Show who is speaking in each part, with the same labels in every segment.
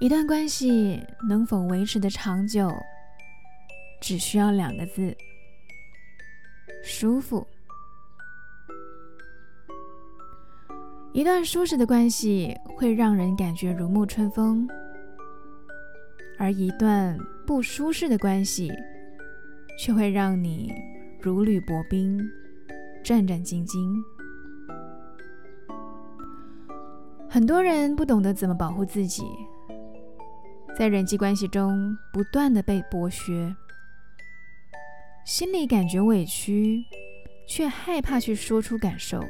Speaker 1: 一段关系能否维持的长久，只需要两个字：舒服。一段舒适的关系会让人感觉如沐春风，而一段不舒适的关系却会让你如履薄冰、战战兢兢。很多人不懂得怎么保护自己。在人际关系中不断的被剥削，心里感觉委屈，却害怕去说出感受，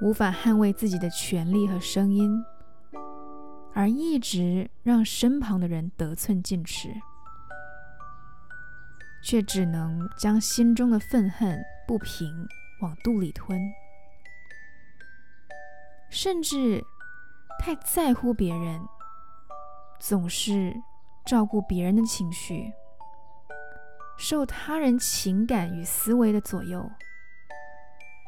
Speaker 1: 无法捍卫自己的权利和声音，而一直让身旁的人得寸进尺，却只能将心中的愤恨不平往肚里吞，甚至太在乎别人。总是照顾别人的情绪，受他人情感与思维的左右，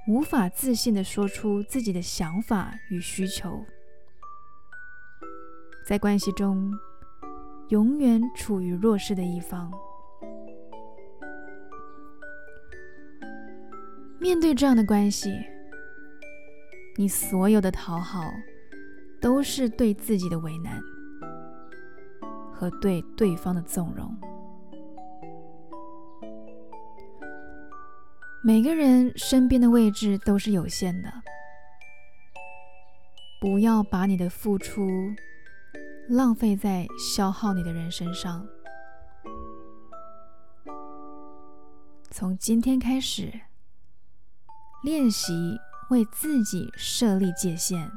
Speaker 1: 无法自信的说出自己的想法与需求，在关系中永远处于弱势的一方。面对这样的关系，你所有的讨好都是对自己的为难。和对对方的纵容。每个人身边的位置都是有限的，不要把你的付出浪费在消耗你的人身上。从今天开始，练习为自己设立界限，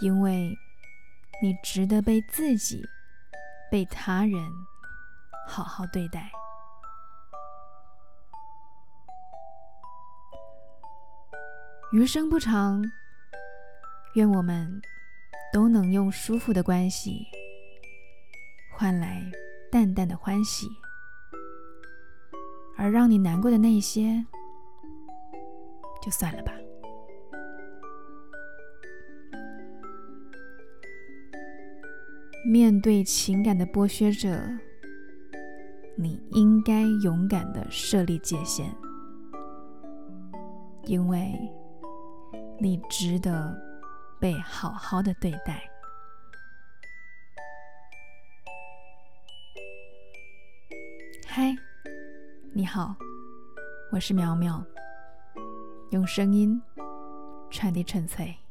Speaker 1: 因为。你值得被自己、被他人好好对待。余生不长，愿我们都能用舒服的关系换来淡淡的欢喜，而让你难过的那些，就算了吧。面对情感的剥削者，你应该勇敢的设立界限，因为你值得被好好的对待。嗨，你好，我是苗苗，用声音传递纯粹。